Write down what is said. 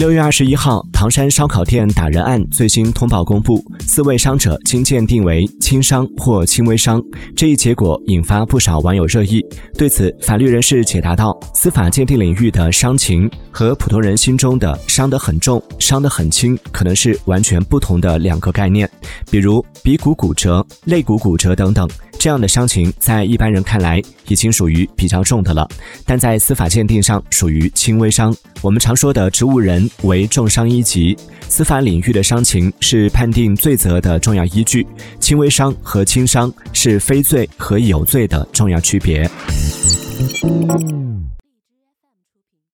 六月二十一号，唐山烧烤店打人案最新通报公布，四位伤者经鉴定为轻伤或轻微伤。这一结果引发不少网友热议。对此，法律人士解答道：“司法鉴定领域的伤情和普通人心中的伤得很重、伤得很轻，可能是完全不同的两个概念。比如鼻骨骨折、肋骨骨折等等。”这样的伤情在一般人看来已经属于比较重的了，但在司法鉴定上属于轻微伤。我们常说的植物人为重伤一级，司法领域的伤情是判定罪责的重要依据，轻微伤和轻伤是非罪和有罪的重要区别。